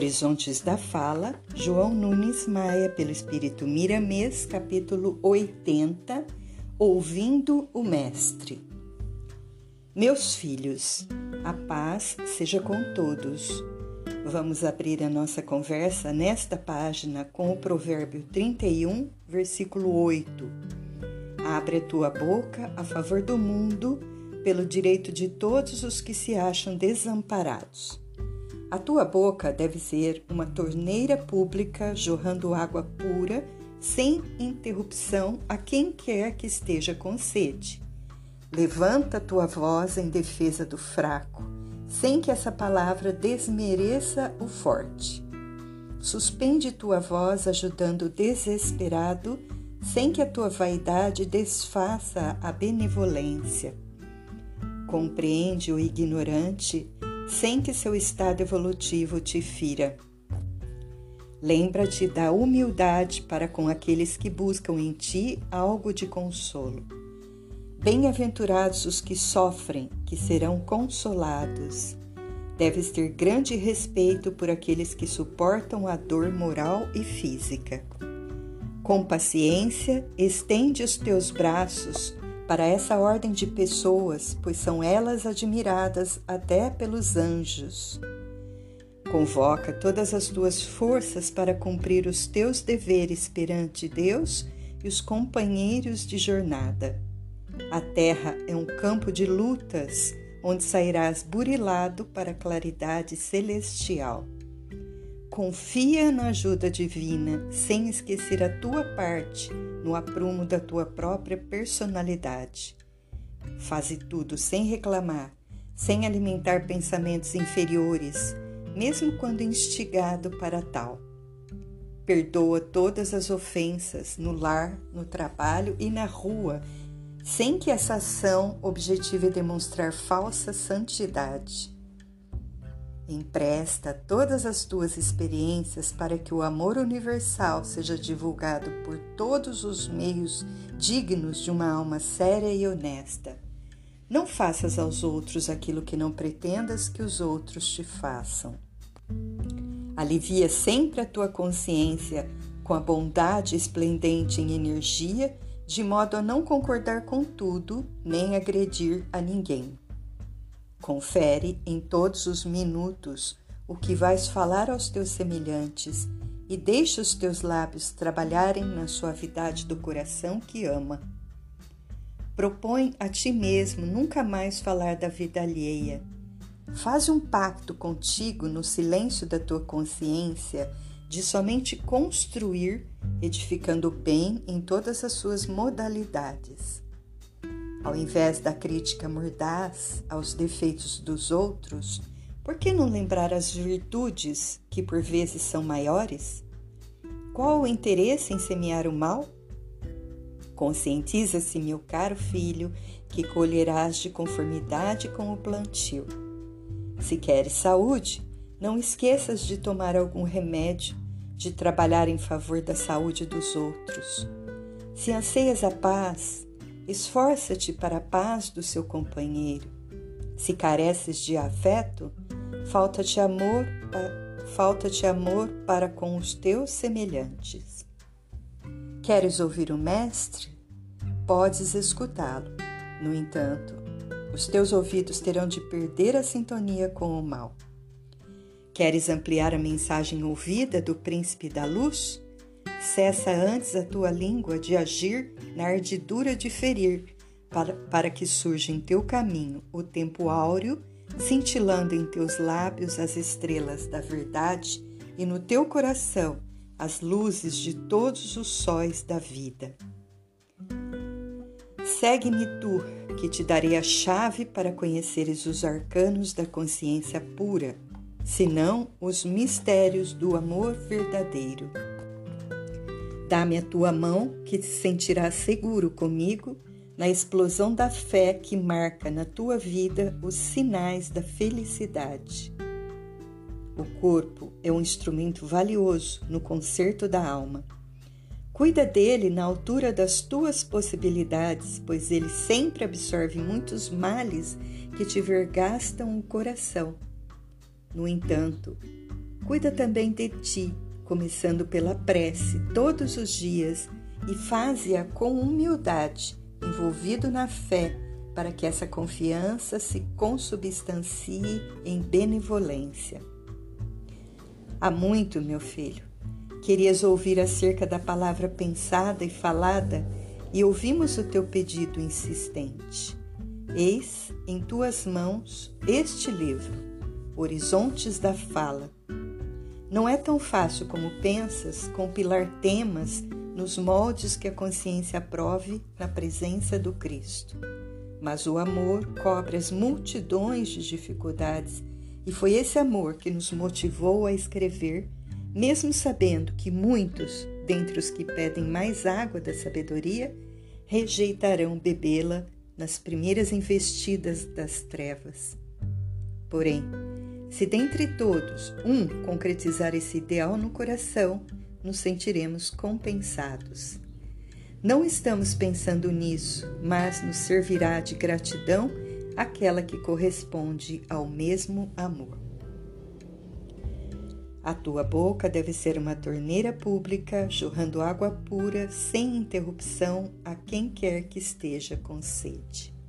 Horizontes da Fala, João Nunes Maia, pelo Espírito Miramês, capítulo 80, Ouvindo o Mestre. Meus filhos, a paz seja com todos. Vamos abrir a nossa conversa nesta página com o provérbio 31, versículo 8. Abre a tua boca a favor do mundo, pelo direito de todos os que se acham desamparados. A tua boca deve ser uma torneira pública jorrando água pura, sem interrupção, a quem quer que esteja com sede. Levanta tua voz em defesa do fraco, sem que essa palavra desmereça o forte. Suspende tua voz ajudando o desesperado, sem que a tua vaidade desfaça a benevolência. Compreende o ignorante sem que seu estado evolutivo te fira. Lembra-te da humildade para com aqueles que buscam em ti algo de consolo. Bem-aventurados os que sofrem, que serão consolados. Deves ter grande respeito por aqueles que suportam a dor moral e física. Com paciência, estende os teus braços para essa ordem de pessoas, pois são elas admiradas até pelos anjos. Convoca todas as tuas forças para cumprir os teus deveres perante Deus e os companheiros de jornada. A terra é um campo de lutas, onde sairás burilado para a claridade celestial. Confia na ajuda divina, sem esquecer a tua parte no aprumo da tua própria personalidade. Faze tudo sem reclamar, sem alimentar pensamentos inferiores, mesmo quando instigado para tal. Perdoa todas as ofensas no lar, no trabalho e na rua, sem que essa ação objetive demonstrar falsa santidade. Empresta todas as tuas experiências para que o amor universal seja divulgado por todos os meios dignos de uma alma séria e honesta. Não faças aos outros aquilo que não pretendas que os outros te façam. Alivia sempre a tua consciência com a bondade esplendente em energia, de modo a não concordar com tudo nem agredir a ninguém. Confere em todos os minutos o que vais falar aos teus semelhantes e deixa os teus lábios trabalharem na suavidade do coração que ama. Propõe a ti mesmo nunca mais falar da vida alheia. Faz um pacto contigo no silêncio da tua consciência de somente construir, edificando bem em todas as suas modalidades. Ao invés da crítica mordaz aos defeitos dos outros, por que não lembrar as virtudes que por vezes são maiores? Qual o interesse em semear o mal? Conscientiza-se, meu caro filho, que colherás de conformidade com o plantio. Se queres saúde, não esqueças de tomar algum remédio, de trabalhar em favor da saúde dos outros. Se anseias a paz, Esforça-te para a paz do seu companheiro. Se careces de afeto, falta-te amor, falta-te amor para com os teus semelhantes. Queres ouvir o mestre? Podes escutá-lo. No entanto, os teus ouvidos terão de perder a sintonia com o mal. Queres ampliar a mensagem ouvida do príncipe da luz? Cessa antes a tua língua de agir na ardidura de ferir, para, para que surja em teu caminho o tempo áureo, cintilando em teus lábios as estrelas da verdade e no teu coração as luzes de todos os sóis da vida. Segue-me tu, que te darei a chave para conheceres os arcanos da consciência pura, senão os mistérios do amor verdadeiro. Dá-me a tua mão, que te sentirás seguro comigo na explosão da fé que marca na tua vida os sinais da felicidade. O corpo é um instrumento valioso no concerto da alma. Cuida dele na altura das tuas possibilidades, pois ele sempre absorve muitos males que te vergastam o coração. No entanto, Cuida também de ti, começando pela prece todos os dias e faze-a com humildade, envolvido na fé, para que essa confiança se consubstancie em benevolência. Há muito, meu filho, querias ouvir acerca da palavra pensada e falada e ouvimos o teu pedido insistente. Eis em tuas mãos este livro, Horizontes da Fala. Não é tão fácil como pensas compilar temas nos moldes que a consciência aprove na presença do Cristo. Mas o amor cobre as multidões de dificuldades e foi esse amor que nos motivou a escrever, mesmo sabendo que muitos, dentre os que pedem mais água da sabedoria, rejeitarão bebê-la nas primeiras investidas das trevas. Porém, se dentre todos um concretizar esse ideal no coração, nos sentiremos compensados. Não estamos pensando nisso, mas nos servirá de gratidão aquela que corresponde ao mesmo amor. A tua boca deve ser uma torneira pública, jorrando água pura sem interrupção a quem quer que esteja com sede.